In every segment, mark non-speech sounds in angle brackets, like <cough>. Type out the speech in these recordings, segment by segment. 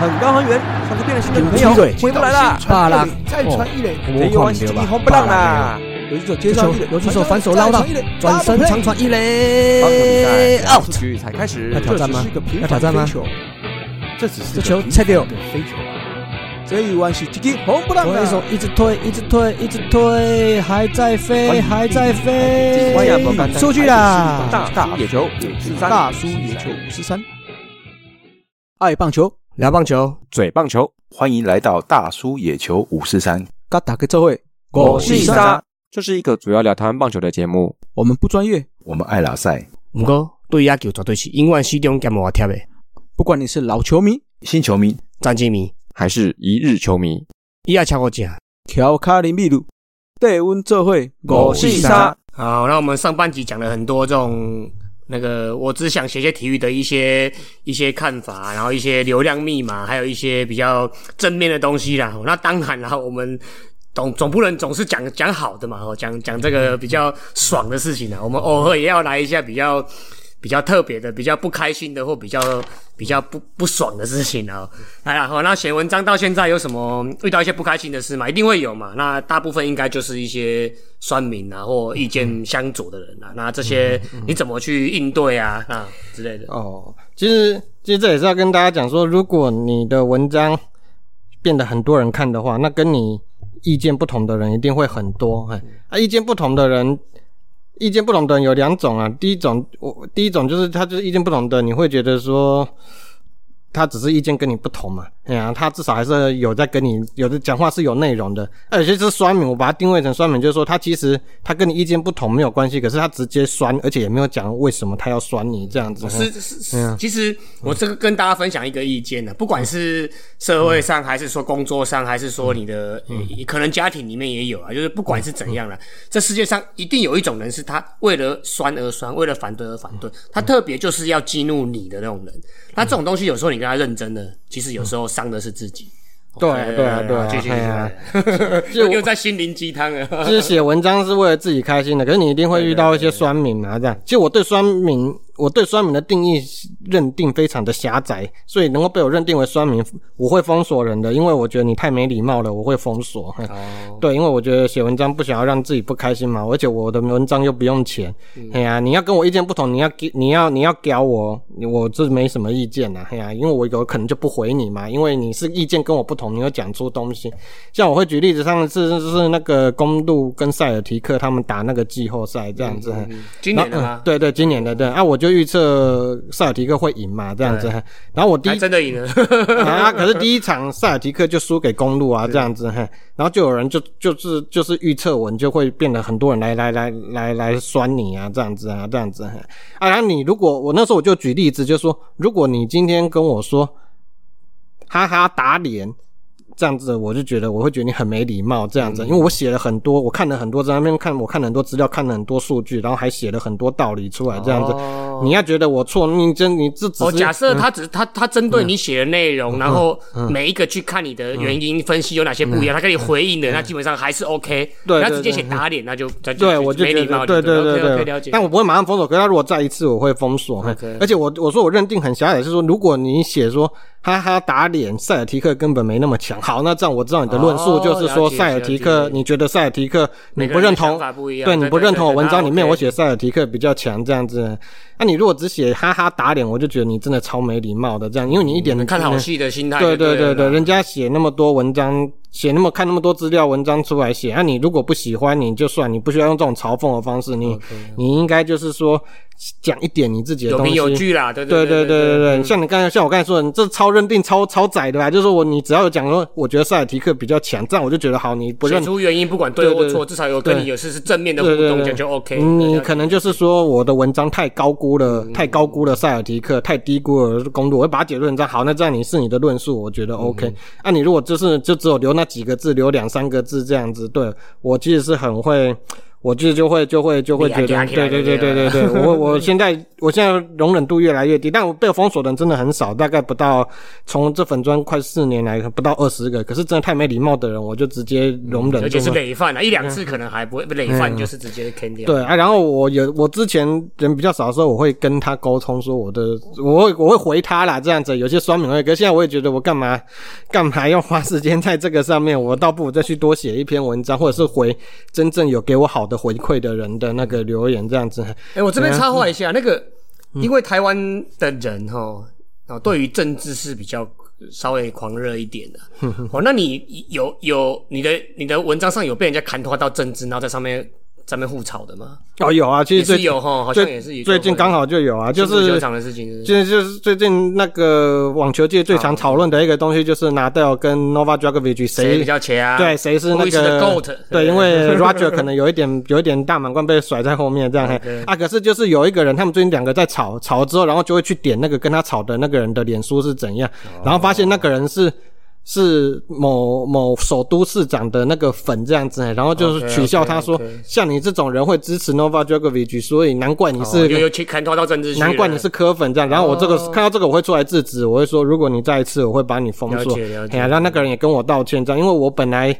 很高很远，像是变了心的女朋友回不来了。巴拉，再传一垒，这一弯是一红不让啦。游击手接上一垒，游击手反手捞到，转身长传一垒，out。局才开始，要挑战吗？要挑战吗？这只是这球拆掉，飞球。这一弯是直击红不让对手一直推，一直推，一直推，还在飞，还在飞。出去啦！大叔野球五四三，大叔野球五四三。爱棒球，聊棒球，嘴棒球，欢迎来到大叔野球五四三。嘎打个这会，我是沙。这是一个主要聊台湾棒球的节目。我们不专业，我们爱拉赛。不过对野球绝对是永远始终兼无贴的。不管你是老球迷、新球迷、战绩迷。还是一日球迷，伊也超过正，调卡林秘鲁，对温做会我是沙。好，那我们上半集讲了很多这种那个，我只想写些体育的一些一些看法，然后一些流量密码，还有一些比较正面的东西啦。那当然啦，我们总总不能总是讲讲好的嘛，讲讲这个比较爽的事情呢。我们偶尔也要来一下比较。比较特别的、比较不开心的或比较比较不不爽的事情啊，来了好，那写文章到现在有什么遇到一些不开心的事吗？一定会有嘛。那大部分应该就是一些酸民啊或意见相左的人啊。那这些你怎么去应对啊？啊之类的。哦，其实其实这也是要跟大家讲说，如果你的文章变得很多人看的话，那跟你意见不同的人一定会很多。哎，啊，意见不同的人。意见不同的有两种啊，第一种我第一种就是他就是意见不同的，你会觉得说。他只是意见跟你不同嘛，哎呀，他至少还是有在跟你有的讲话是有内容的。而且是酸民，我把它定位成酸民，就是说他其实他跟你意见不同没有关系，可是他直接酸，而且也没有讲为什么他要酸你这样子。是是是，其实我这个跟大家分享一个意见呢，不管是社会上还是说工作上，还是说你的可能家庭里面也有啊，就是不管是怎样了，这世界上一定有一种人是他为了酸而酸，为了反对而反对，他特别就是要激怒你的那种人。那这种东西有时候你跟他认真的，其实有时候伤的是自己。对对啊对啊，继续 <laughs> 就又在心灵鸡汤了。就是写文章是为了自己开心的，可是你一定会遇到一些酸民啊，这样。其实我对酸民。我对酸民的定义认定非常的狭窄，所以能够被我认定为酸民，我会封锁人的，因为我觉得你太没礼貌了，我会封锁。哦，<laughs> 对，因为我觉得写文章不想要让自己不开心嘛，而且我的文章又不用钱。哎呀，你要跟我意见不同，你要给你要你要屌我，我这没什么意见呐。哎呀，因为我有可能就不回你嘛，因为你是意见跟我不同，你又讲出东西。像我会举例子，上次是那个公路跟塞尔提克他们打那个季后赛这样子。今年的吗？对对，今年的对啊，我就。预测塞尔提克会赢嘛？这样子，然后我第一真的赢了 <laughs> 啊！可是第一场塞尔提克就输给公路啊，这样子，然后就有人就就是就是预测文就会变得很多人来来来来来酸你啊，这样子啊，这样子啊。然后你如果我那时候我就举例子，就说如果你今天跟我说哈哈打脸。这样子我就觉得我会觉得你很没礼貌，这样子，因为我写了很多，我看了很多在那边看，我看了很多资料，看了很多数据，然后还写了很多道理出来，这样子，你要觉得我错，你真你这只是假设他只他他针对你写的内容，然后每一个去看你的原因分析有哪些不一样，他跟你回应的，那基本上还是 OK。对，他直接写打脸，那就对我就没礼貌。对对对对，了解。但我不会马上封锁，可是他如果再一次，我会封锁。而且我我说我认定很狭隘，是说如果你写说。哈哈，打脸！塞尔提克根本没那么强。好，那这样我知道你的论述就是说，塞尔提克，你觉得塞尔提克你不认同？对，你不认同我文章里面我写塞尔提克比较强这样子。那你如果只写哈哈打脸，我就觉得你真的超没礼貌的这样，因为你一点看好戏的心态。对对对对，人家写那么多文章，写那么看那么多资料文章出来写，那你如果不喜欢，你就算，你不需要用这种嘲讽的方式，你你应该就是说。讲一点你自己的东西，有凭有据啦，对对对对对对。像你刚才，像我刚才说的，你这超认定、超超窄的吧？就是说我，你只要有讲说，我觉得塞尔提克比较强，这样我就觉得好。你不认出原因，不管对或错，至少有跟你有是是正面的互动，讲就 OK。你可能就是说我的文章太高估了，太高估了塞尔提克，太低估了公路。我会把它解论章好，那这样你是你的论述，我觉得 OK。那你如果就是就只有留那几个字，留两三个字这样子，对我其实是很会。我就就会就会就会觉得，对对对对对 <laughs> 对，我我现在我现在容忍度越来越低，但我被封锁的人真的很少，大概不到从这粉砖快四年来不到二十个，可是真的太没礼貌的人，我就直接容忍，而且是累犯啊，一两次可能还不会累犯，就是直接坑掉。对啊，然后我有我之前人比较少的时候，我会跟他沟通说我的，我会我会回他啦，这样子有些酸民会，可是现在我也觉得我干嘛干嘛要花时间在这个上面，我倒不如再去多写一篇文章，或者是回真正有给我好的回馈的人的那个留言，这样子。哎，我这边插话一下，那个因为台湾的人哈，哦，对于政治是比较稍微狂热一点的。哦，那你有有你的你的文章上有被人家砍头到政治，然后在上面上面互吵的吗？哦，有啊，其也实是有哈，好像也是有最近刚好就有啊，就是球场的事情是是，就就是最近那个网球界最常讨论的一个东西，就是拿掉跟 Nova Djokovic 谁比谁较强啊？对谁是那个 GOAT？对，因为 <laughs> Roger 可能有一点有一点大满贯被甩在后面这样嘿啊，可是就是有一个人，他们最近两个在吵吵之后，然后就会去点那个跟他吵的那个人的脸书是怎样，哦然后发现那个人是。是某某首都市长的那个粉这样子，然后就是取笑他说像你这种人会支持 Nova Djokovic，所以难怪你是哦又又去看透到政治，难怪你是科粉这样。然后我这个、哦看到这个，我会出来制止，我会说，如果你再一次，我会把你封锁。哎呀，让那个人也跟我道歉这样，因为我本来。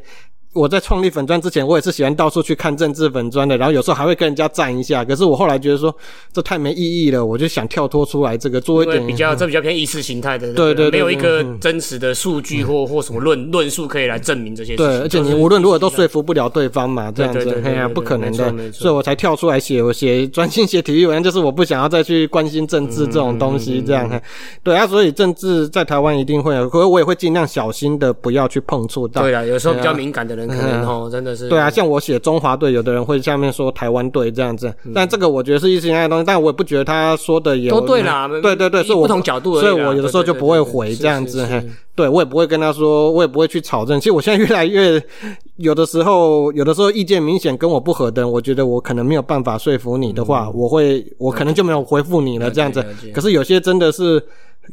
我在创立粉砖之前，我也是喜欢到处去看政治粉砖的，然后有时候还会跟人家站一下。可是我后来觉得说这太没意义了，我就想跳脱出来，这个做一点比较这比较偏意识形态的那个，对对对没有一个嗯真实的数据或或什么论论述可以来证明这些事情。对，而且你无论如何都说服不了对方嘛，这样子哎呀，不可能的所以我才跳出来写，我写专心写体育文，就是我不想要再去关心政治这种东嗯西，这样，嘿对啊，所以政治在台湾一定会有，可是我也会尽量小心的不要去碰触到。对啊，有时候比较敏感的人可能哦，真的是对啊，像我写中华队，有的人会下面说台湾队这样子，但这个我觉得是意识形态的东西，但我也不觉得他说的有都对啦对对对，所以我不同角度而已所以我有的时候就不会回对这样子，对我也不会跟他说，我也不会去吵争。其实我现在越来越有的时候，有的时候意见明显跟我不合的，我觉得我可能没有办法说服你的话，我会我可能就没有回复你了这样子。可是有些真的是。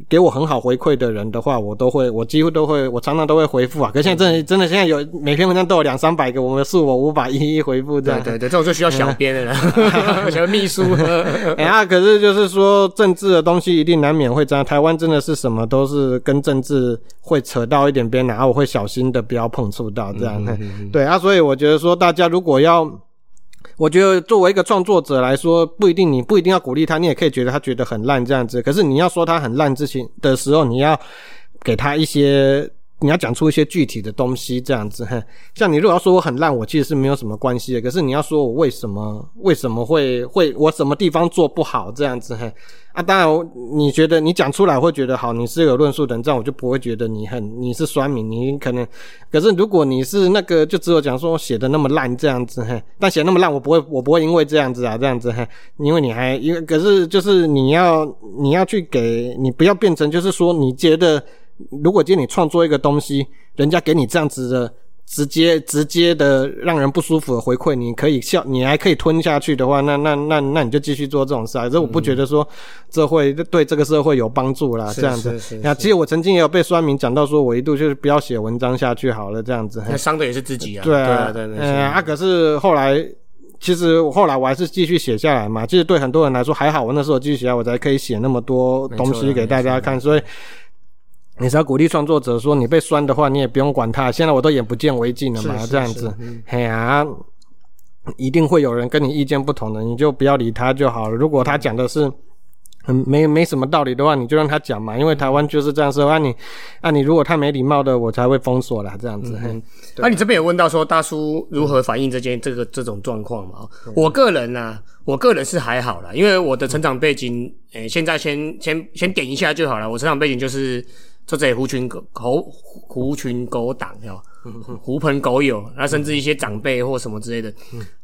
给我很好回馈的人的话，我都会，我几乎都会，我常常都会回复啊。可是现在真的真的现在有每篇文章都有两三百个，我们是我无法一一回复这样。对对对，这种就需要小编的了，<laughs> 小秘书。哎呀，可是就是说，政治的东西一定难免会这样。台湾真的是什么都是跟政治会扯到一点边来，然后我会小心的不要碰触到这样。对啊，所以我觉得说，大家如果要。我觉得作为一个创作者来说，不一定你不一定要鼓励他，你也可以觉得他觉得很烂这样子。可是你要说他很烂之前的时候，你要给他一些，你要讲出一些具体的东西这样子。像你如果要说我很烂，我其实是没有什么关系的。可是你要说我为什么为什么会会我什么地方做不好这样子，哼啊，当然你觉得你讲出来会觉得好，你是有论述的，这样我就不会觉得你很你是酸民，你可能。可是如果你是那个就只有讲说我写的那么烂这样子，嘿，但写那么烂，我不会我不会因为这样子啊这样子，嘿，因为你还因为可是就是你要你要去给你不要变成就是说你觉得如果今天你创作一个东西，人家给你这样子的。直接直接的让人不舒服的回馈，你可以笑，你还可以吞下去的话，那那那那你就继续做这种事啊。这我不觉得说这会对这个社会有帮助啦，是这样子。那其实我曾经也有被酸民讲到说，我一度就是不要写文章下去好了，这样子。那伤的也是自己啊。对啊，可是后来。其实我后来我还是继续写下来嘛，其实对很多人来说还好，我那时候继续写下，我才可以写那么多东西给大家看，所以你是要鼓励创作者说，你被酸的话，你也不用管他。现在我都眼不见为净了嘛，是是这样子是嗯，嘿呀、一定会有人跟你意见不同的，你就不要理他就好了。如果他讲的是。嗯，没没什么道理的话，你就让他讲嘛，因为台湾就是这样说。啊你，啊你如果太没礼貌的，我才会封锁啦，这样子。啊你这边有问到说大叔如何反映这件这个这种状况嘛？我个人呢、我个人是还好啦，因为我的成长背景，诶、现在先先先点一下就好了。我成长背景就是这这狐群狗猴狐群狗党哟，狐朋狗友，那甚至一些长辈或什么之类的，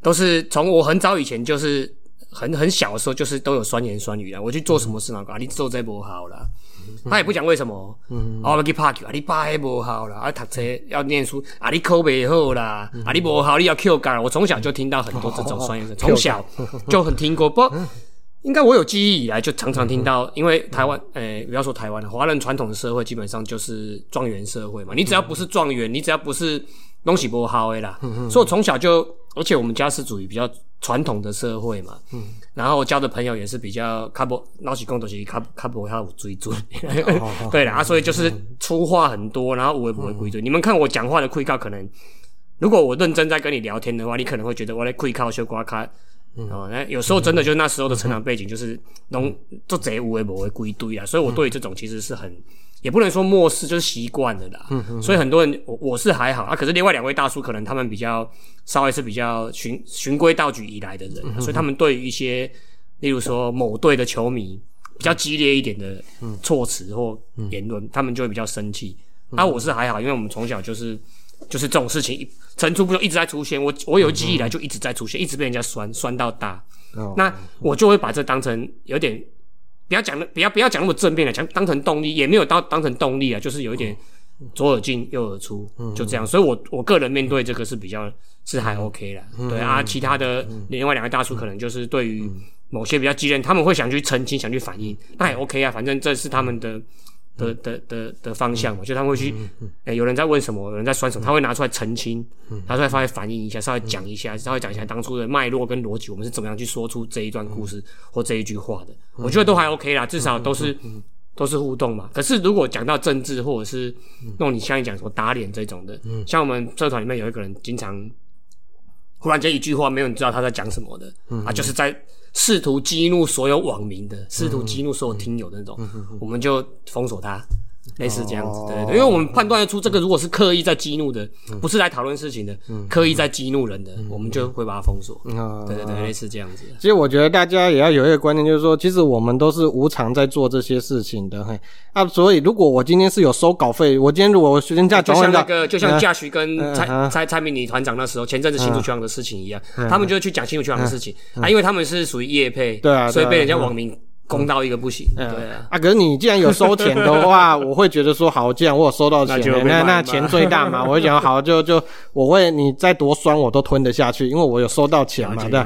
都是从我很早以前就是很很小的时候，就是都有酸言酸语啊。我去做什么事那个，啊你做这不好啦。他也不讲为什么，嗯，哦，要去拍球，啊，你拍不好啦，啊，读册要念书，啊，你考不好啦，啊，你不好，你要 Q 干。我从小就听到很多这种酸言酸，从小就很听过。不，应该我有记忆以来就常常听到，因为台湾，诶、不要说台湾了，华人传统的社会基本上就是状元社会嘛。你只要不是状元，你只要不是东西不好的啦，所以我从小就而且我们家是属于比较传统的社会嘛，嗯，然后交的朋友也是比较卡不老实讲都是卡卡不他有追准，<laughs> 对啦，啊，所以就是粗话很多，然后我也不会归准。你们看我讲话的愧靠，可能如果我认真在跟你聊天的话，你可能会觉得我在愧靠修瓜卡。哦，那有时候真的就那时候的成长背景就是弄做贼无为不会归堆啊，所以我对这种其实是很也不能说漠视，就是习惯了啦。嗯所以很多人我我是还好啊，可是另外两位大叔可能他们比较稍微是比较循循规蹈矩以来的人，所以他们对于一些例如说某队的球迷比较激烈一点的措辞或言论，他们就会比较生气。那我是还好，因为我们从小就是就是这种事情层出不穷，一直在出现。我我有记忆以来就一直在出现，一直被人家酸酸到大。那我就会把这当成有点不要讲的，不要不要讲那么正面的，讲当成动力，也没有当当成动力啊，就是有一点左耳进右耳出，就这样。所以我我个人面对这个是比较是还 OK 的，对啊。其他的另外两个大叔可能就是对于某些比较激烈，他们会想去澄清，想去反应，那也 OK 啊，反正这是他们的。的的的的方向，嘛，就他们会去，哎，有人在问什么，有人在酸什么，他会拿出来澄清，拿出来稍微反映一下，稍微讲一下，稍微讲一下当初的脉络跟逻辑，我们是怎么样去说出这一段故事或这一句话的。我觉得都还 OK 啦，至少都是都是互动嘛。可是如果讲到政治或者是那种你像你讲什么打脸这种的，像我们社团里面有一个人经常忽然间一句话，没有人知道他在讲什么的，啊，就是在。试图激怒所有网民的，试图激怒所有听友的那种，我们就封锁他。类似这样子，对对，因为我们判断出这个如果是刻意在激怒的，不是来讨论事情的，刻意在激怒人的，我们就会把它封锁。对对对，类似这样子。其实我觉得大家也要有一个观念，就是说，其实我们都是无偿在做这些事情的。嘿，啊，所以如果我今天是有收稿费，我今天如果我学生价就像那个，就像驾徐跟蔡蔡蔡明女团长那时候前阵子新竹球场的事情一样，他们就去讲新竹球场的事情。啊，因为他们是属于业配，对啊，所以被人家网民。攻到一个不行，对啊。啊，可是你既然有收钱的话，<laughs> 我会觉得说好，既然我有收到钱，那那钱最大嘛，我会讲好，就就我会你再多酸我都吞得下去，因为我有收到钱嘛，对。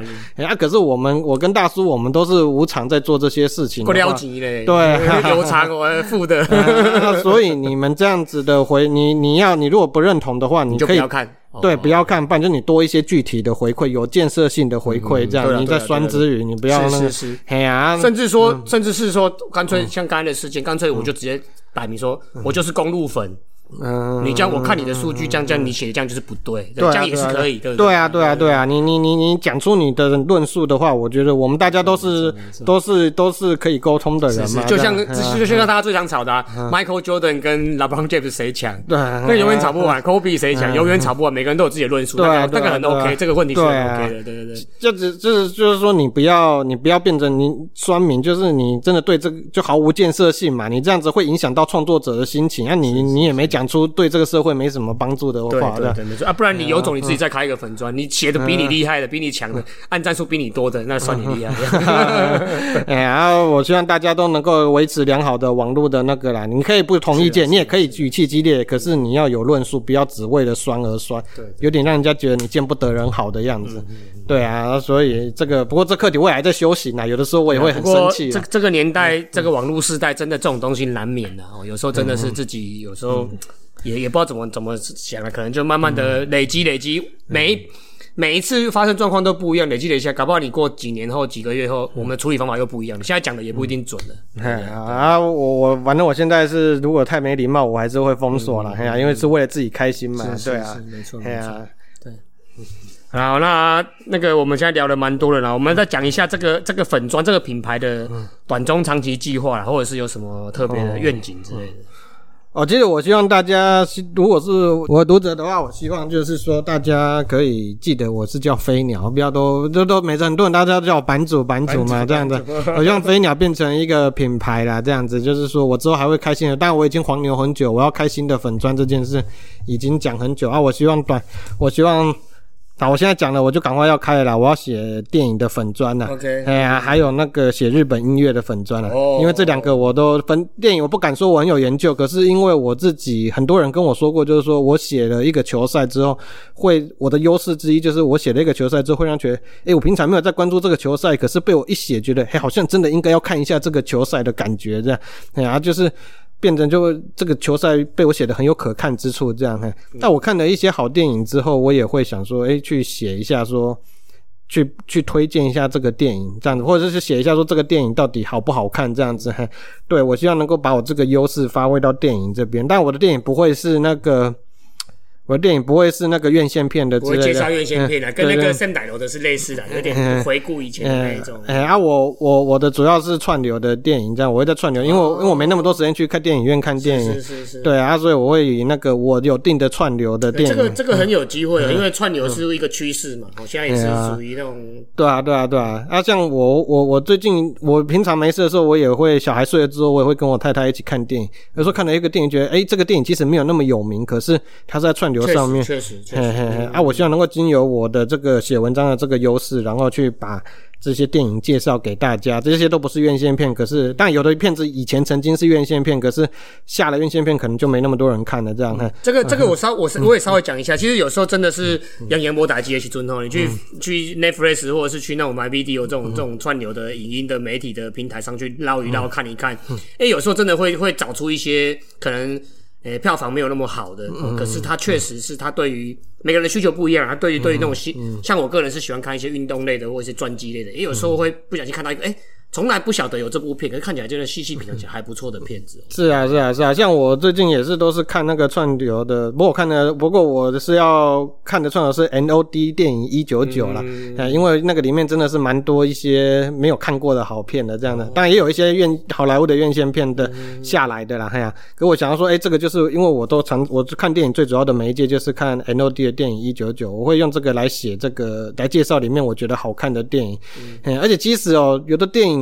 啊，可是我们我跟大叔我们都是无偿在做这些事情，不了急嘞，对，有偿我付的。<laughs> 所以你们这样子的回你你要你如果不认同的话，你可以看。对，不要看，不然就你多一些具体的回馈，有建设性的回馈，这样你在酸之余，你不要那个，嘿呀，甚至说，甚至是说，干脆像刚才的事件，干脆我就直接摆明说，我就是公路粉。嗯，你这样我看你的数据，这样这样你写的这样就是不对，这样也是可以，对不对？对啊，对啊，对啊，你你你你讲出你的论述的话，我觉得我们大家都是都是都是可以沟通的人嘛。就像就像大家最常吵的，Michael Jordan 跟 LeBron James 谁强？对，那永远吵不完。Kobe 谁强？永远吵不完。每个人都有自己的论述，对，那个很 OK，这个问题是 OK 的，对对对。就只就是就是说，你不要你不要变成你酸民，就是你真的对这个就毫无建设性嘛。你这样子会影响到创作者的心情，那你你也没讲。讲出对这个社会没什么帮助的话，对对对，啊，不然你有种你自己再开一个粉砖，你写的比你厉害的、比你强的、按战术比你多的，那算你厉害。<laughs> 哎呀，我希望大家都能够维持良好的网络的那个啦。你可以不同意见，你也可以语气激烈，可是你要有论述，不要只为了酸而酸，对，有点让人家觉得你见不得人好的样子。对啊，所以这个不过这课题我也还在修行呢，有的时候我也会很生气。这这个年代，这个网络时代，真的这种东西难免的哦。有时候真的是自己有时候。也也不知道怎么怎么想了，可能就慢慢的累积累积，每每一次发生状况都不一样，累积累积，搞不好你过几年后几个月后，我们的处理方法又不一样。你现在讲的也不一定准了。啊，我我反正我现在是，如果太没礼貌，我还是会封锁了。哎呀，因为是为了自己开心嘛。对啊，没错，没错。对，好，那那个我们现在聊的蛮多了啦，我们再讲一下这个这个粉砖这个品牌的短中长期计划，或者是有什么特别的愿景之类的。哦，其实我希望大家，如果是我读者的话，我希望就是说，大家可以记得我是叫飞鸟，不要都都都，每次很多人大家都叫我版主版主嘛，这样子，我希望飞鸟变成一个品牌啦，这样子，就是说我之后还会开心的，但我已经黄牛很久，我要开心的粉砖这件事已经讲很久啊，我希望短，我希望。好，我现在讲了，我就赶快要开了。我要写电影的粉砖了，OK，哎呀，还有那个写日本音乐的粉砖了。哦，因为这两个我都分电影，我不敢说我很有研究，可是因为我自己很多人跟我说过，就是说我写了一个球赛之后，会我的优势之一就是我写了一个球赛之后，会让觉得，哎，我平常没有在关注这个球赛，可是被我一写，觉得，哎，好像真的应该要看一下这个球赛的感觉，这样，哎呀，就是。变成就这个球赛被我写的很有可看之处，这样嘿。但我看了一些好电影之后，我也会想说，哎，去写一下说。去去推荐一下这个电影，这样子，或者是写一下说这个电影到底好不好看，这样子。嘿对我希望能够把我这个优势发挥到电影这边，但我的电影不会是那个。我的电影不会是那个院线片的之类的，我会介绍院线片的，跟那个圣歹楼的是类似的，有点回顾以前的那一种。哎、啊，我我我的主要是串流的电影，这样我会在串流，因为我因为我没那么多时间去看电影院看电影，是是是，对啊，所以我会以那个我有定的串流的电影，这个这个很有机会，因为串流是一个趋势嘛。我现在也是属于那种对啊，对啊，对啊。啊，像我我我最近我平常没事的时候，我也会小孩睡了之后，我也会跟我太太一起看电影。有时候看了一个电影，觉得哎，这个电影其实没有那么有名，可是它是在串流确上面，实确实。确嘿实嘿嘿，啊，我希望能够经由我的这个写文章的这个优势，然后去把这些电影介绍给大家。这些都不是院线片，可是但有的片子以前曾经是院线片，可是下了院线片可能就没那么多人看了。这样，嘿。这个这个我稍我是我也稍微讲一下，其实有时候真的是让研磨打击也去尊重你去去 Netflix 或者是去那种 MyVideo 这种这种串流的影音的媒体的平台上去捞一捞看一看，哎，有时候真的会会找出一些可能。诶，票房没有那么好的，哦可是它确实是它对于每个人的需求不一样，它对于对于那种新，像我个人是喜欢看一些运动类的或者是传记类的，也有时候会不小心看到一个，诶，从来不晓得有这部片，可是看起来就是细细品尝起来还不错的片子哦。是啊，是啊，是啊，像我最近也是都是看那个串流的，不过我看的，不过我是要看的串流是 N O D 电影一九九啦，嗯。因为那个里面真的是蛮多一些没有看过的好片的这样的，当然也有一些院好莱坞的院线片的下来的啦，哎呀，可我想要说，哎，这个就是因为我都常我看电影最主要的媒介就是看 N O D 的电影一九九，我会用这个来写这个来介绍里面我觉得好看的电影，嗯，而且即使哦有的电影。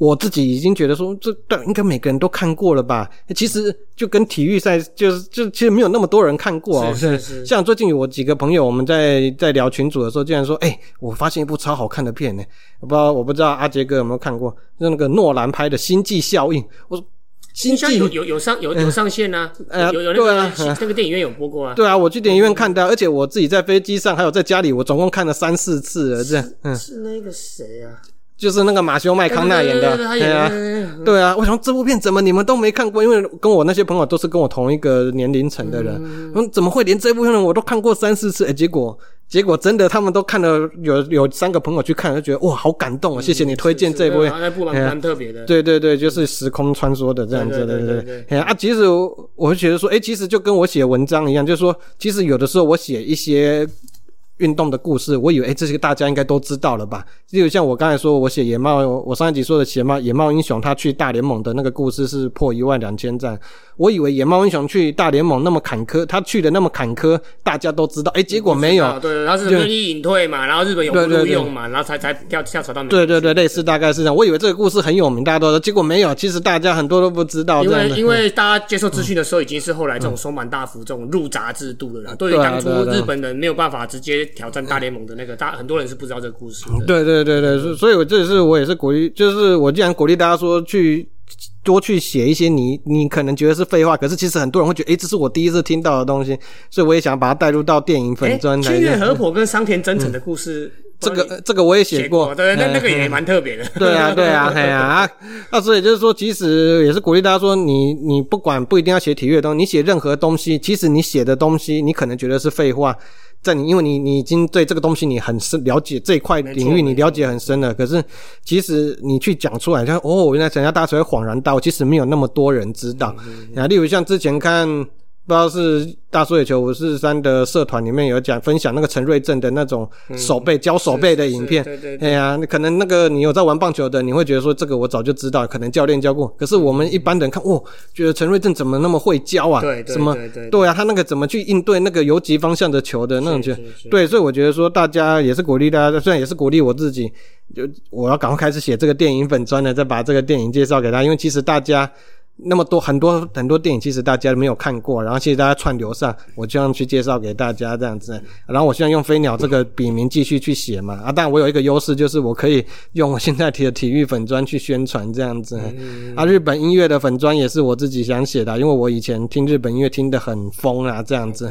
我自己已经觉得说，这但应该每个人都看过了吧？其实就跟体育赛，就是就其实没有那么多人看过哦。是是是像最近我几个朋友，我们在在聊群组的时候，竟然说，哎、我发现一部超好看的片呢。我不知道我不知道阿杰哥有没有看过，就是那个诺兰拍的《星际效应》。我说《星际有》有有上有有上线啊，呃有有那个对啊那个电影院有播过啊。对啊，我去电影院看的，而且我自己在飞机上，还有在家里，我总共看了三四次了。这样，嗯，是那个谁啊？就是那个马修麦康纳演的，对啊。对啊，我想这部片怎么你们都没看过？因为跟我那些朋友都是跟我同一个年龄层的人，嗯，怎么会连这部片我都看过三四次？哎，结果结果真的他们都看了，有有三个朋友去看，就觉得哇，好感动啊！谢谢你推荐这部对。啊那部蛮特别的。对对对，就是时空穿梭的这样子，对对对对对对对。哎啊，其实我我会觉得说，哎，其实就跟我写文章一样，就是说，其实有的时候我写一些运动的故事，我以为哎，这些大家应该都知道了吧？例如像我刚才说，我写野猫，我上一集说的野猫野猫英雄，他去大联盟的那个故事是破一万两千赞，我以为野猫英雄去大联盟那么坎坷，他去的那么坎坷，大家都知道，哎，结果没有啊，对，然后日本愿意隐退嘛，然后日本有不用嘛，然后才才跳跳槽到美国对对对，类似大概是这样。我以为这个故事很有名，大家都知道，结果没有，其实大家很多都不知道。因为因为大家接受资讯的时候，已经是后来这种松满大福这种入闸制度了啦。对于当初日本人没有办法直接挑战大联盟的那个，大很多人是不知道这个故事的。对对对对，所所以我这也是我也是鼓励，就是我既然鼓励大家说去多去写一些你你可能觉得是废话，可是其实很多人会觉得，诶，这是我第一次听到的东西，所以我也想把它带入到电影哎粉砖来清月讲。和婆跟桑田真诚的故事，这个这个我也你写写过，对，那嗯那个也蛮特别的。对啊，对啊，<laughs> 哎呀啊，那所以就是说，其实也是鼓励大家说，你你不管不一定要写体育的东西，你写任何东西，其实你写的东西，你可能觉得是废话，在你因为你你已经对这个东西你很深了解这一块领域，你了解很深了，可是其实你去讲出来，像哦，原来人家大家才会恍然大悟，其实没有那么多人知道。啊，例如像之前看。不知道是大叔野球五四三的社团里面有讲分享那个陈瑞正的那种手背、教手背的影片，对对对哎呀，可能那个你有在玩棒球的，你会觉得说这个我早就知道，可能教练教过。可是我们一般人看，哦，觉得陈瑞正怎么那么会教啊？对对什么对对对啊，他那个怎么去应对那个游击方向的球的那种球是是是？对，所以我觉得说大家也是鼓励大家，虽然也是鼓励我自己，就我要赶快开始写这个电影粉砖了，再把这个电影介绍给他，因为其实大家。那么多很多很多电影，其实大家没有看过，然后其实大家串流上，我这样去介绍给大家这样子，然后我现在用飞鸟这个笔名继续去写嘛，啊，但我有一个优势，就是我可以用我现在提的体育粉砖去宣传这样子，啊，日本音乐的粉砖也是我自己想写的，因为我以前听日本音乐听得很疯啊，这样子，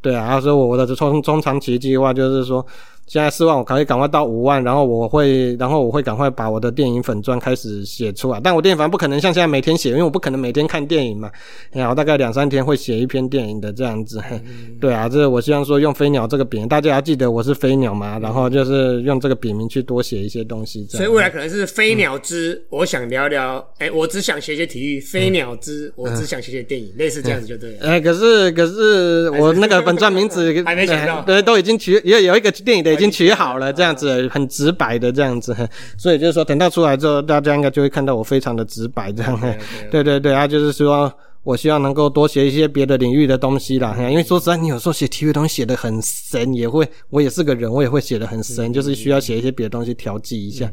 对啊，所以我的中中长期计划就是说。现在四万，我可以赶快到五万，然后我会，然后我会赶快把我的电影粉砖开始写出来。但我电影粉不可能像现在每天写，因为我不可能每天看电影嘛。哎呀，我大概两三天会写一篇电影的这样子。嘿对啊，这我希望说用飞鸟这个笔名，大家要记得我是飞鸟嘛，然后就是用这个笔名去多写一些东西。所以未来可能是飞鸟之，我想聊聊，哎、我只想写写体育；飞鸟之，我只想写写电影，类似这样子就对了。哎、可是可是我那个粉钻名字 <laughs> 还没想到对，都已经取也有一个电影的已经取好了，这样子很直白的这样子，<laughs> 所以就是说等到出来之后，大家应该就会看到我非常的直白这样。对对 <laughs> 对，啊，就是说。我希望能够多写一些别的领域的东西啦，因为说实在，你有时候写体育东西写的很深，也会，我也是个人，我也会写的很深，就是需要写一些别的东西调剂一下。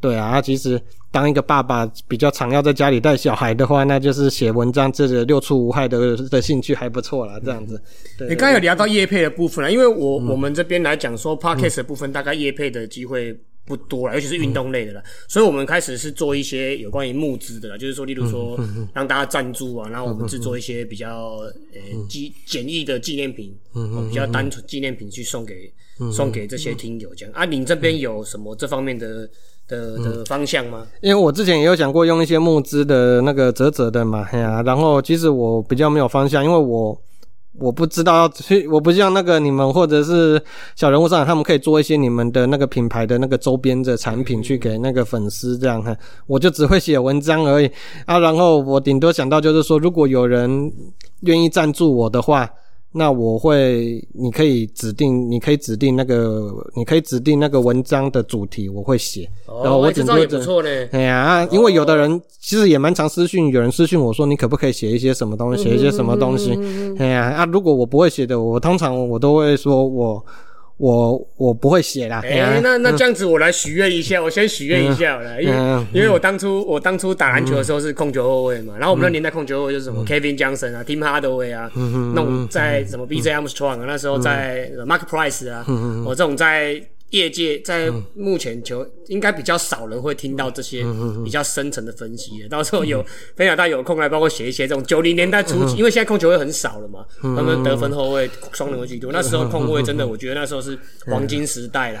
对啊，啊其实当一个爸爸比较常要在家里带小孩的话，那就是写文章这个六出无害的的兴趣还不错啦，这样子。对你刚才有聊到叶配的部分了，因为我、我们这边来讲说 podcast 的部分，大概叶配的机会不多了，尤其是运动类的了，所以我们开始是做一些有关于募资的了，就是说，例如说让大家赞助啊，然后我们制作一些比较呃纪简易的纪念品，嗯比较单纯纪念品去送给送给这些听友这样。啊。你这边有什么这方面的的的方向吗？因为我之前也有讲过用一些募资的那个折折的嘛，哎呀、然后其实我比较没有方向，因为我我不知道要去，我不像那个你们或者是小人物上，他们可以做一些你们的那个品牌的那个周边的产品去给那个粉丝这样，哈，我就只会写文章而已啊。然后我顶多想到就是说，如果有人愿意赞助我的话。那我会，你可以指定，你可以指定那个，你可以指定那个文章的主题，我会写。然后我哎这招也顶多只不错呢。哎呀，啊因为有的人其实也蛮常私讯，有人私讯我说你可不可以写一些什么东西，写一些什么东西。哎呀，啊，如果我不会写的，我通常我都会说我我我不会写啦。哎、那那这样子，我来许愿一下，我先许愿一下好了，因为、嗯因为我当初我当初打篮球的时候是控球后卫嘛，然后我们那年代控球后卫就是什么、Kevin Johnson 啊、Tim Hardaway 啊，那种在什么 BJ Armstrong 啊，那时候在呃 Mark Price 啊，我这种在。业界在目前球应该比较少人会听到这些比较深层的分析的。到时候有分享到有空来包括写一些这种九零年代初期，因为现在控球会很少了嘛，他们得分后卫、双人会居多。那时候控卫真的，我觉得那时候是黄金时代了。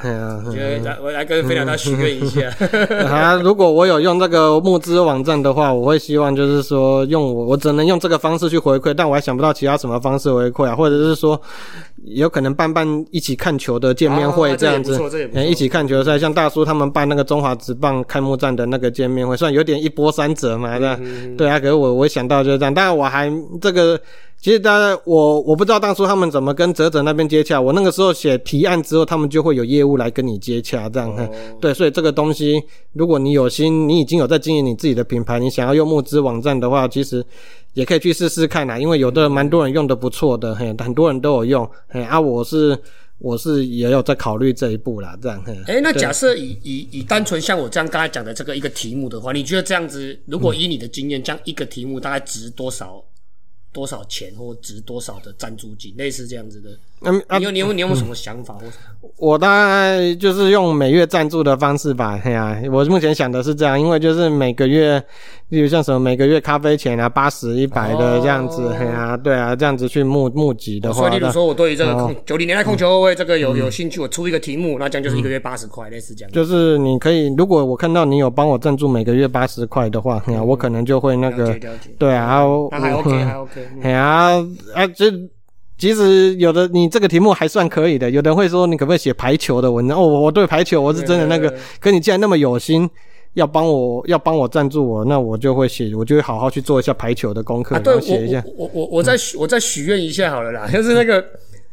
觉得来我来跟飞鸟大许愿一下。<laughs> 啊，如果我有用这个募资网站的话，我会希望就是说用我我只能用这个方式去回馈，但我还想不到其他什么方式回馈啊，或者是说有可能办办一起看球的见面会啊这样子这也不错这也，不错嗯一起看球赛，像大叔他们办那个中华职棒开幕战的那个见面会，虽然有点一波三折嘛，对对啊，可是我我想到就是这样，当然我还这个。其实大家我我不知道当初他们怎么跟泽泽那边接洽，我那个时候写提案之后，他们就会有业务来跟你接洽，这样。哦对，所以这个东西，如果你有心，你已经有在经营你自己的品牌，你想要用募资网站的话，其实也可以去试试看啦。因为有的蛮多人用的不错的，嘿，很多人都有用。嘿，啊，我是我是也有在考虑这一步啦，这样。嘿，哎、那假设以以以单纯像我这样刚才讲的这个一个题目的话，你觉得这样子，如果以你的经验，这样一个题目大概值多少多少钱，或值多少的赞助金，类似这样子的？嗯啊你，有你有你有没有什么想法或？我大概就是用每月赞助的方式吧，嘿呀、我目前想的是这样，因为就是每个月，例如像什么每个月咖啡钱啊，八十、一百的这样子，哦嘿呀、对啊，这样子去募募集的话，所以，例如那说，我对于这个哦控九零年代控球后卫这个有有兴趣，我出一个题目，那这样就是一个月八十块，类似这样。就是你可以，如果我看到你有帮我赞助每个月八十块的话，嘿呀、我可能就会那了个。对啊，我那还我 OK，还 OK。嗯哎呀，啊，这其实有的你这个题目还算可以的，有的人会说你可不可以写排球的文章？哦，我对排球我是真的那个可你既然那么有心。要帮我要帮我赞助我，那我就会写，我就会好好去做一下排球的功课，啊，对然后写一下。我我我我再许我再许愿一下好了啦，<laughs> 就是那个，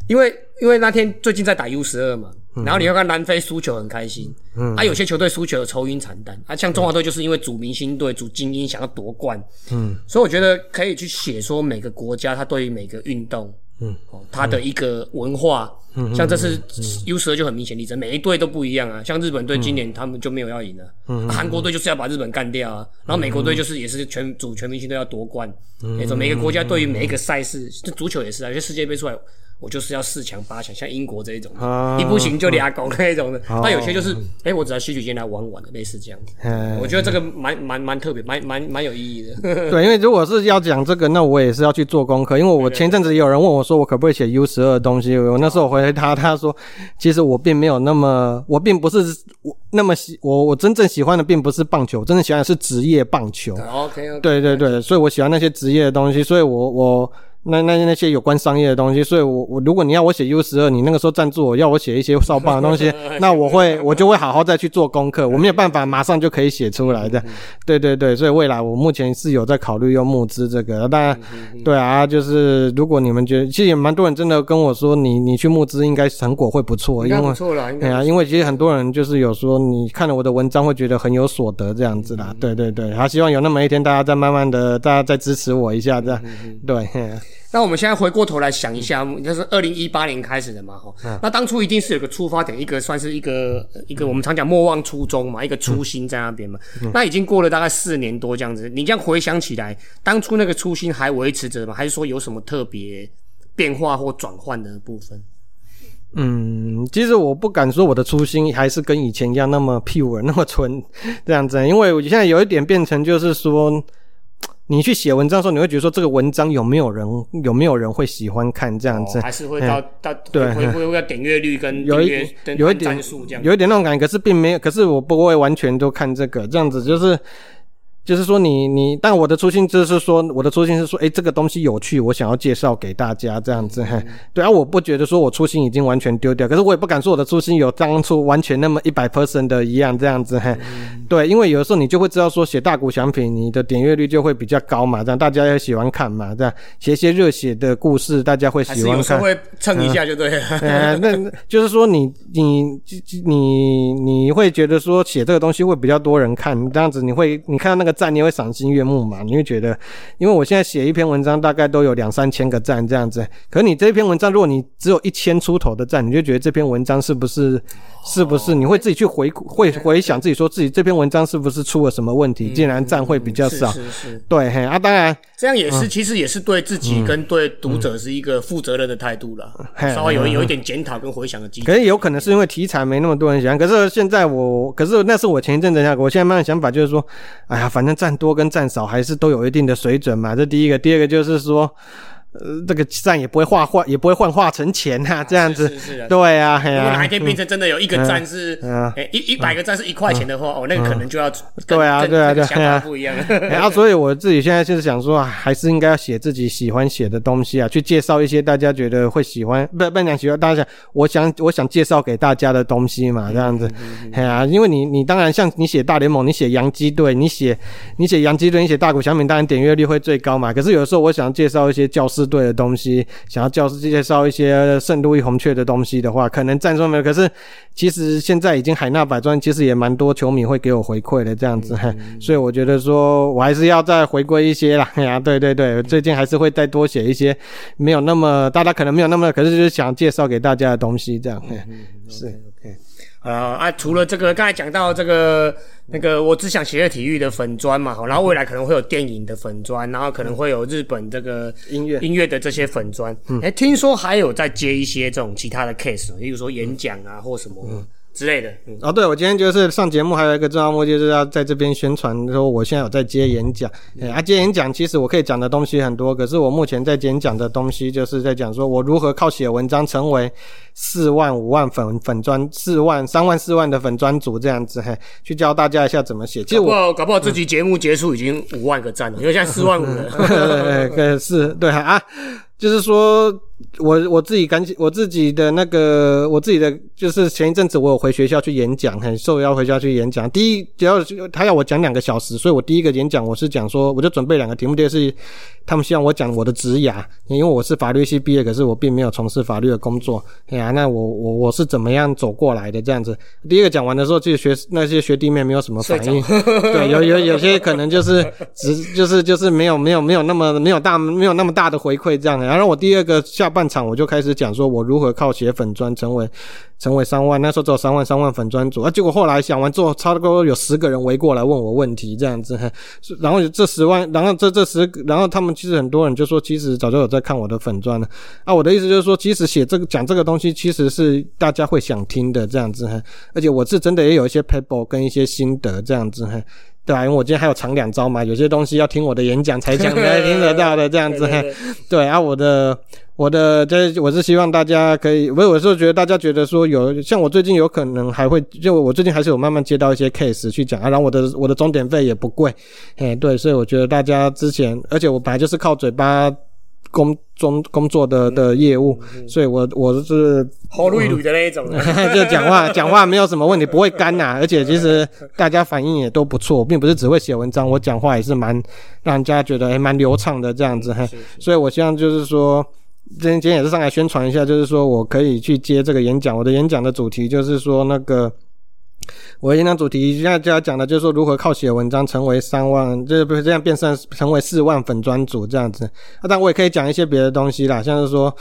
因为因为那天最近在打 U 十二嘛，嗯然后你要看南非输球很开心，嗯，啊，有些球队输球有愁云惨淡，啊，像中华队就是因为主明星队、主精英想要夺冠，嗯，所以我觉得可以去写说每个国家它对于每个运动，嗯，哦，它的一个文化。嗯像这次 U 十二就很明显例子，每一队都不一样啊。像日本队今年他们就没有要赢了，啊韩、国队就是要把日本干掉啊。然后美国队就是也是全主全明星都要夺冠，那种每个国家对于每一个赛事，这足球也是啊，有些世界杯出来，我就是要四强八强，像英国这一种，啊一不行就俩狗那一种的。哦那有些就是，哎、我只要吸取进来玩玩的，类似这样子。嗯我觉得这个蛮蛮蛮特别，蛮蛮蛮有意义的。<laughs> 对，因为如果是要讲这个，那我也是要去做功课。因为我前阵子有人问我说，我可不可以写 U 十二的东西？我那时候回他，他说，其实我并没有那么，我并不是我那么喜，我我真正喜欢的并不是棒球，真正喜欢的是职业棒球。OK OK，对对对，所以我喜欢那些职业的东西，所以我我那那那些有关商业的东西，所以我我如果你要我写 U 十二，你那个时候赞助我要我写一些少棒的东西，<laughs> 那我会我就会好好再去做功课，我没有办法马上就可以写出来的。对对对，所以未来我目前是有在考虑用募资这个，当然对啊，就是如果你们觉得，其实也蛮多人真的跟我说，你你去募资应该成果会不错，因为。不错啦，对啊。因为其实很多人就是有说，你看了我的文章会觉得很有所得这样子啦。对对对，还希望有那么一天，大家再慢慢的，大家再支持我一下，这样。对，嘿那我们现在回过头来想一下，那是二零一八年开始的嘛，哈、嗯那当初一定是有个出发点，一个算是一个一个我们常讲莫忘初衷嘛，一个初心在那边嘛。嗯那已经过了大概四年多这样子，你这样回想起来，当初那个初心还维持着吗？还是说有什么特别变化或转换的部分？嗯，其实我不敢说我的初心还是跟以前一样那么 pure 那么纯这样子，因为我现在有一点变成就是说。你去写文章的时候，你会觉得说这个文章有没有人有没有人会喜欢看这样子？哦、还是会到到对会会会要点阅率跟有一订阅跟有一点。有一点那种感觉，可是并没有，可是我不会完全都看这个，这样子就是。就是说你你，但我的初心就是说，我的初心是说，诶，这个东西有趣，我想要介绍给大家这样子。嘿，<laughs> 对啊，我不觉得说我初心已经完全丢掉，可是我也不敢说我的初心有当初完全那么一百 percent 的一样这样子。嘿，对，因为有的时候你就会知道说写大股奖品，你的点阅率就会比较高嘛，这样大家也喜欢看嘛，这样写一些热血的故事，大家会喜欢看。会蹭一下就对了。呃，<laughs> 那那就是说你你你你会觉得说写这个东西会比较多人看，这样子你会你看到那个赞，你会赏心悦目嘛？你会觉得，因为我现在写一篇文章大概都有两三千个赞这样子，可是你这篇文章如果你只有一千出头的赞，你就觉得这篇文章是不是是不是你会自己去回顾会回想自己说自己这篇文章是不是出了什么问题，竟然赞会比较少。是是是，对，嘿啊，当然，这样也是，其实也是对自己跟对读者是一个负责任的态度了，嘿稍微有有一点检讨跟回想的机可制。是有可能是因为题材没那么多人喜欢，可是现在我，可是那是我前一阵子想，我现在慢慢想法就是说，哎呀，反正占多跟占少还是都有一定的水准嘛。这第一个，第二个就是说，呃，这个赞也不会化化，也不会幻化成钱啊，这样子。对啊，嘿啊如果哪一，天变成真的有一个赞是，一一百个赞是一块钱的话，哦，那个可能就要对啊对啊对啊想法不一样。然后、所以我自己现在就是想说，啊还是应该要写自己喜欢写的东西啊，去介绍一些大家觉得会喜欢，不不讲喜欢，大家想，我想我想介绍给大家的东西嘛，这样子，哎呀、因为你你当然像你写大联盟，你写洋基队，你写你写洋基队，你写大谷翔平，当然点阅率会最高嘛。可是有的时候我想介绍一些教师队的东西，想要教师介绍一些圣路易红雀的东西的话，可能赞助没有，可是其实现在已经海纳百川，其实也蛮多球迷会给我回馈的这样子，嘿 <laughs> 所以我觉得说我还是要再回归一些啦。<laughs> 哎呀，对对对，最近还是会再多写一些没有那么大家可能没有那么，可是就是想介绍给大家的东西这样。嘿是啊啊！除了这个，刚才讲到这个那个，我只想写体育的粉砖嘛，然后未来可能会有电影的粉砖，然后可能会有日本这个音乐音乐的这些粉砖。哎、听说还有在接一些这种其他的 case，例如说演讲啊或什么之类的。嗯，哦，对，我今天就是上节目，还有一个重要目的就是要在这边宣传，说我现在有在接演讲。哎、啊，接演讲其实我可以讲的东西很多，可是我目前在演讲的东西就是在讲说我如何靠写文章成为四万五万粉粉砖、四万三万四万的粉砖组这样子，嘿，去教大家一下怎么写。其实我搞不好搞不好这集节目结束已经五万个赞了，因为现在四万五了。<laughs> 呃，呃是对啊，就是说我我自己赶紧我自己的那个我自己的，就是前一阵子我有回学校去演讲，很受邀回学校去演讲。第一，只要他要我讲两个小时，所以我第一个演讲我是讲说，我就准备两个题目，第一个是他们希望我讲我的职涯，因为我是法律系毕业，可是我并没有从事法律的工作。哎呀，那我我我是怎么样走过来的这样子？第一个讲完的时候，其实学那些学弟妹没有什么反应，对，有有有些可能就是只就是就是没有没有没有那么没有大没有那么大的回馈这样的。然后我第二个下半场我就开始讲说我如何靠写粉砖成为成为三万，那时候只有三万三万粉砖组啊，结果后来想完之后，差不多有十个人围过来问我问题这样子，然后这十万，然后这这十，然后他们其实很多人就说，其实早就有在看我的粉砖了啊。我的意思就是说，其实写这个讲这个东西，其实是大家会想听的这样子，嘿而且我是真的也有一些 paper 跟一些心得这样子，嘿对啊，因为我今天还有藏两招嘛，有些东西要听我的演讲才讲 <laughs> 才听得到的这样子，嘿对啊，我的我的这我是希望大家可以，我有时候觉得大家觉得说有像我最近有可能还会，就我最近还是有慢慢接到一些 case 去讲啊，然后我的我的钟点费也不贵，哎，对，所以我觉得大家之前，而且我本来就是靠嘴巴工中工作的的业务，所以我我是喉噜一噜的那一种。就讲话讲话没有什么问题，不会干呐、而且其实大家反应也都不错，我并不是只会写文章，我讲话也是蛮让人家觉得还蛮流畅的这样子，嘿，所以我希望就是说。今天今天也是上来宣传一下，就是说我可以去接这个演讲。我的演讲的主题就是说那个，我的演讲主题现在就要讲的就是说如何靠写文章成为三万，就是不是这样变成成为四万粉专组这样子。啊，但我也可以讲一些别的东西啦，像是说。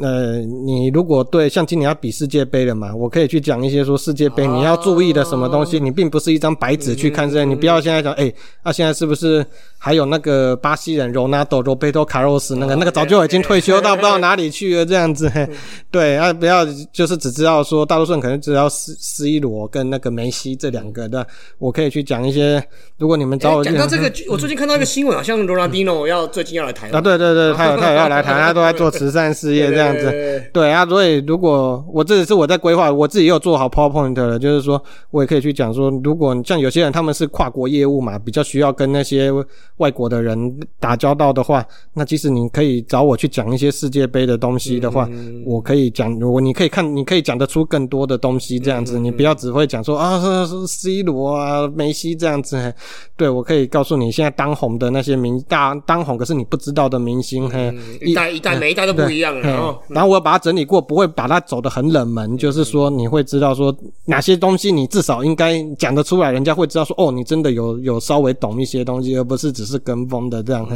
呃，你如果对像今年要比世界杯了嘛，我可以去讲一些说世界杯你要注意的什么东西，你并不是一张白纸去看这，你不要现在讲，哎，那、现在是不是还有那个巴西人罗纳多、罗贝托卡洛斯那个那个早就已经退休到不知道哪里去了这样子，嘿 <laughs> 对，啊，不要就是只知道说大多数人可能只知道 C C 罗跟那个梅西这两个的，我可以去讲一些，如果你们找我讲到这个，我最近看到一个新闻，好像罗纳蒂诺要最近要来台湾啊，对对对，他有他有要来台，他都在做慈善事业 <laughs> 这样子。对啊，所以如果我这是我在规划，我自己也有做好 PowerPoint 了，就是说我也可以去讲说，如果像有些人他们是跨国业务嘛，比较需要跟那些外国的人打交道的话，那即使你可以找我去讲一些世界杯的东西的话，我可以讲，我你可以看，你可以讲得出更多的东西这样子，你不要只会讲说啊 C 罗啊、梅西这样子，对我可以告诉你现在当红的那些明大当红可是你不知道的明星，嘿，一代一代每一代都不一样了。嘿然后我要把它整理过，不会把它走得很冷门，就是说你会知道说哪些东西你至少应该讲得出来，人家会知道说哦，你真的有有稍微懂一些东西，而不是只是跟风的这样。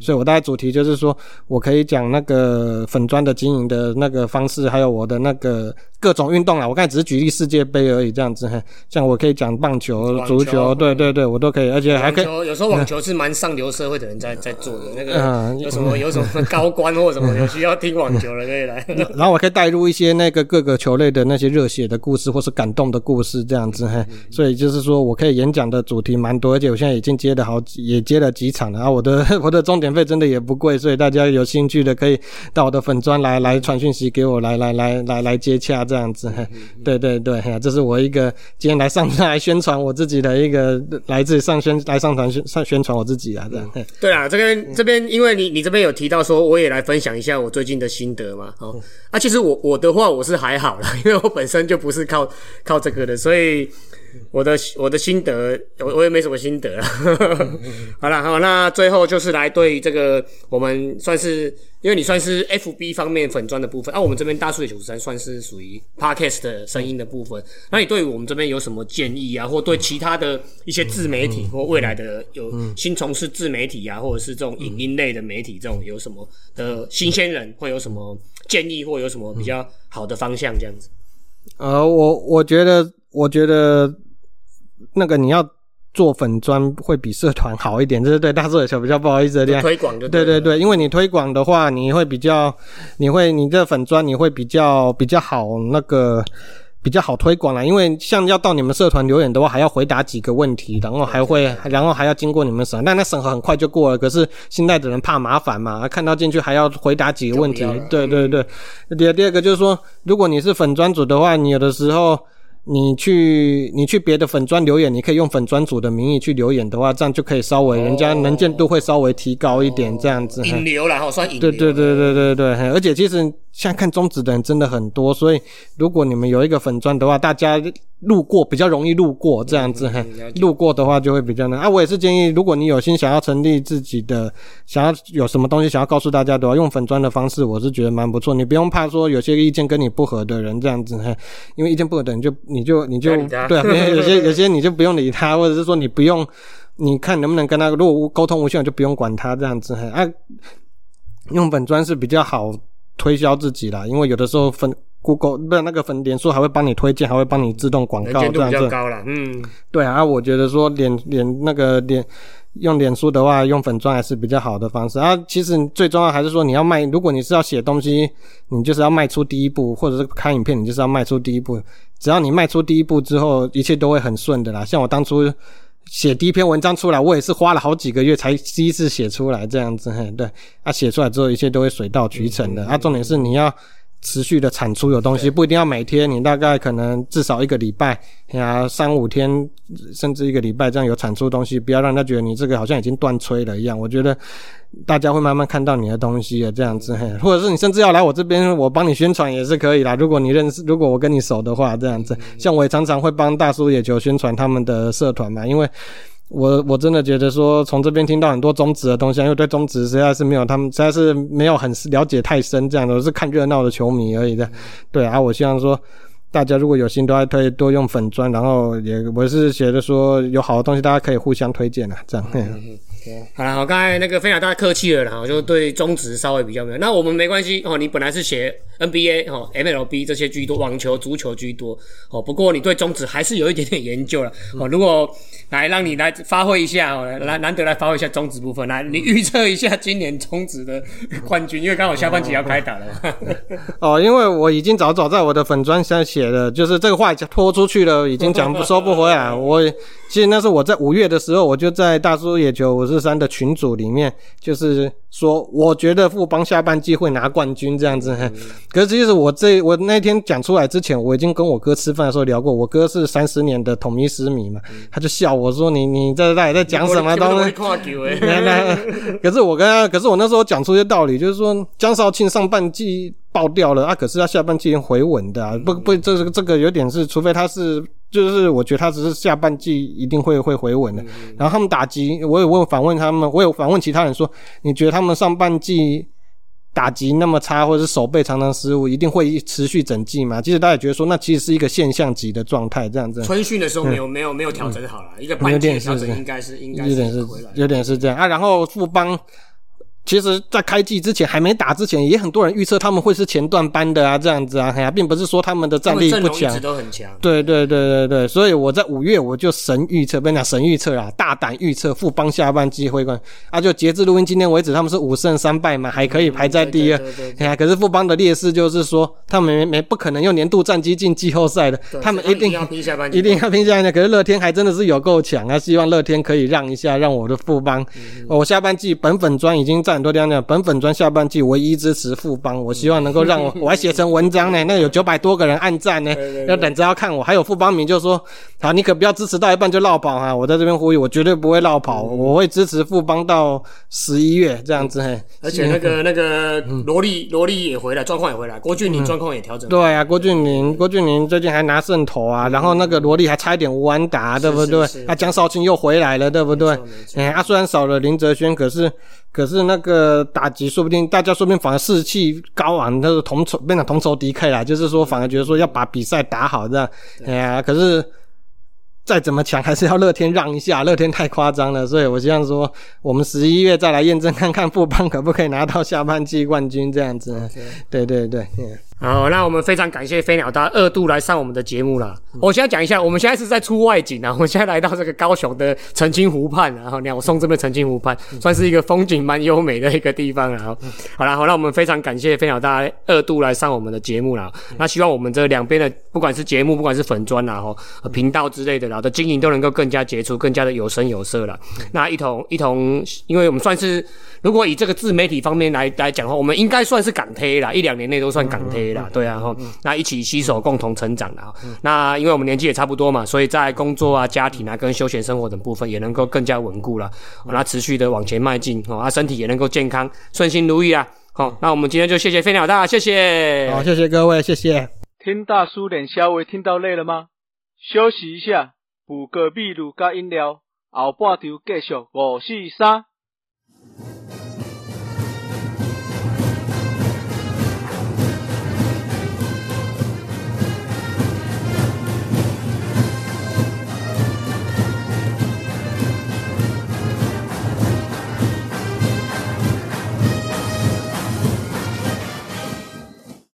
所以我大概主题就是说我可以讲那个粉砖的经营的那个方式，还有我的那个各种运动啊。我刚才只是举例世界杯而已，这样子。像我可以讲棒球、球足球，对对对，我都可以，而且还可以。有时候网球是蛮上流社会的人在在做的，那个嗯有什么有什么高官或什么有需要听网球的可以来。<laughs> 然后我可以带入一些那个各个球类的那些热血的故事，或是感动的故事这样子，嘿，所以就是说我可以演讲的主题蛮多，而且我现在已经接了好几，也接了几场了。然后我的 <laughs> 我的钟点费真的也不贵，所以大家有兴趣的可以到我的粉专来来传讯息给我，来来来来来接洽这样子，嘿，对对对，这是我一个今天来上来宣传我自己的一个来自上宣来上传宣上宣传我自己啊，这样，对啊，这边这边，因为你你这边有提到说，我也来分享一下我最近的心得嘛。哦，啊，其实我我的话我是还好啦，因为我本身就不是靠靠这个的，所以我的我的心得，我我也没什么心得啦。<laughs> 好了，好，那最后就是来对这个我们算是，因为你算是 FB 方面粉砖的部分，啊，我们这边大数据九十三算是属于 Podcast 的声音的部分。那你对我们这边有什么建议啊，或对其他的一些自媒体或未来的有新从事自媒体啊，或者是这种影音类的媒体这种有什么的新鲜人会有什么建议，或有什么比较好的方向这样子？呃，我我觉得，我觉得那个你要做粉砖会比社团好一点，这是对大社球比较不好意思的地方。推广就对对对对，因为你推广的话，你会比较，你会你这粉砖你会比较比较好那个。比较好推广啦，因为像要到你们社团留言的话，还要回答几个问题，然后还会，<laughs> 然后还要经过你们审，但那审核很快就过了。可是现在的人怕麻烦嘛，看到进去还要回答几个问题。对对对，第二第二个就是说，如果你是粉专组的话，你有的时候你去你去别的粉砖留言，你可以用粉砖组的名义去留言的话，这样就可以稍微、人家能见度会稍微提高一点，这样子。嘿引流然后，算引流。对对对对对对，嘿而且其实现在看中指的人真的很多，所以如果你们有一个粉砖的话，大家路过比较容易路过这样子，嘿嗯路过的话就会比较难啊。我也是建议，如果你有心想要成立自己的，想要有什么东西想要告诉大家的话，用粉砖的方式，我是觉得蛮不错。你不用怕说有些意见跟你不合的人这样子，哈，<laughs> 因为意见不合的人就你就你就对啊，有些有些你就不用理他，或者是说你不用。你看能不能跟他，如果沟通无效，就不用管他这样子。哈啊，用本专是比较好推销自己啦，因为有的时候分 Google 不是那个分脸书还会帮你推荐，还会帮你自动广告这样子。较高了，嗯，对啊，我觉得说脸脸那个脸用脸书的话，用粉钻还是比较好的方式啊。其实最重要还是说你要卖，如果你是要写东西，你就是要迈出第一步，或者是开影片，你就是要迈出第一步。只要你迈出第一步之后，一切都会很顺的啦。像我当初写第一篇文章出来，我也是花了好几个月才第一次写出来这样子。嘿，对，啊，写出来之后一切都会水到渠成的。啊，重点是你要。持续的产出有东西，不一定要每天，你大概可能至少一个礼拜呀，三五天甚至一个礼拜这样有产出东西，不要让他觉得你这个好像已经断吹了一样。我觉得大家会慢慢看到你的东西的这样子，嘿，或者是你甚至要来我这边，我帮你宣传也是可以啦。如果你认识，如果我跟你熟的话，这样子，像我也常常会帮大叔野球宣传他们的社团嘛，因为。我我真的觉得说，从这边听到很多中职的东西，因为对中职实在是没有他们，实在是没有很了解太深，这样的，是看热闹的球迷而已的。对啊，我希望说，大家如果有心，都爱推多用粉砖，然后也我是觉得说，有好的东西，大家可以互相推荐啊，这样。好了，我刚才那个非常大家客气了啦，我就对中职稍微比较没有。那我们没关系哦，你本来是写 NBA 哦，MLB 这些居多，网球、足球居多哦。不过你对中职还是有一点点研究了哦。如果来让你来发挥一下哦，来难得来发挥一下中职部分，来你预测一下今年中职的冠军，因为刚好下半季要开打了。<laughs> 哦，因为我已经早早在我的粉砖上写了，就是这个话拖出去了，已经讲不收不回来。我其实那是我在五月的时候，我就在大叔野球五四三的群组里面，就是说，我觉得富邦下半季会拿冠军这样子。可是其实我这我那天讲出来之前，我已经跟我哥吃饭的时候聊过，我哥是三十年的统一狮迷嘛，他就笑我说：“你你在在在讲什么东西？<laughs> ”可是我跟他，可是我那时候讲出一些道理，就是说江少庆上半季爆掉了啊，可是他下半季回稳的，不不，这个这个有点是，除非他是。就是我觉得他只是下半季一定会会回稳的，然后他们打击，我有问反问他们，我有反问其他人说，你觉得他们上半季打击那么差，或者是手背常常失误，一定会持续整季吗？其实大家觉得说，那其实是一个现象级的状态，这样子。春训的时候没有没有没有调整好了，一个半季调整应该是应该有点是有点是这样啊，然后富邦。其实，在开季之前还没打之前，也很多人预测他们会是前段班的啊，这样子啊，哎呀，并不是说他们的战力不强，都很强。对对对对对，所以我在五月我就神预测，跟你讲神预测啊，大胆预测富邦下半季会冠。啊，就截至录音今天为止，他们是五胜三败嘛，还可以排在第二。哎呀，可是富邦的劣势就是说，他们没没不可能用年度战绩进季后赛的，他们一定要拼下半季，一定要拼下半季。可是乐天还真的是有够强啊，希望乐天可以让一下，让我的富邦，我下半季本粉砖已经占很多地方讲，本粉。本专下半季唯一支持富邦，我希望能够让我 <laughs> 我还写成文章呢，那有九百多个人按赞呢，要等着要看我。还有富邦民就说：好，你可不要支持到一半就绕跑啊！我在这边呼吁，我绝对不会绕跑，我会支持富邦到十一月这样子。嘿，而且那个那个罗莉罗莉也回来，状况也回来，郭俊霖状况也调整。对啊，郭俊霖郭俊霖最近还拿胜投啊，然后那个罗莉还差一点无安打，对不对？啊，江少庆又回来了，对不对？哎，啊，虽然少了林哲轩，可是。可是那个打击，说不定大家说不定反而士气高昂，那是同仇变成同仇敌忾啦。就是说，反而觉得说要把比赛打好这样。哎呀，可是再怎么强，还是要乐天让一下。乐天太夸张了，所以我希望说，我们十一月再来验证看看富邦可不可以拿到下半季冠军这样子。对对对。好，那我们非常感谢飞鸟大二度来上我们的节目啦。我现在讲一下，我们现在是在出外景啊，我们现在来到这个高雄的澄清湖畔，然后鸟松这边澄清湖畔算是一个风景蛮优美的一个地方然后好了，好，那我们非常感谢飞鸟大二度来上我们的节目啦。那希望我们这两边的不管是节目，不管是粉砖啦、后频道之类的啦的经营都能够更加杰出，更加的有声有色了。那一同一同，因为我们算是如果以这个自媒体方面来来讲的话，我们应该算是港推啦，一两年内都算港推。对啊，哈，那一起携手共同成长的那因为我们年纪也差不多嘛，所以在工作啊、家庭啊、跟休闲生活等部分也能够更加稳固了，那持续的往前迈进哦，啊，身体也能够健康、顺心如意啊。好，那我们今天就谢谢飞鸟大，谢谢，好，谢谢各位，谢谢。听大叔脸稍微听到累了吗？休息一下，补个秘鲁加饮料，后半场继续五四三。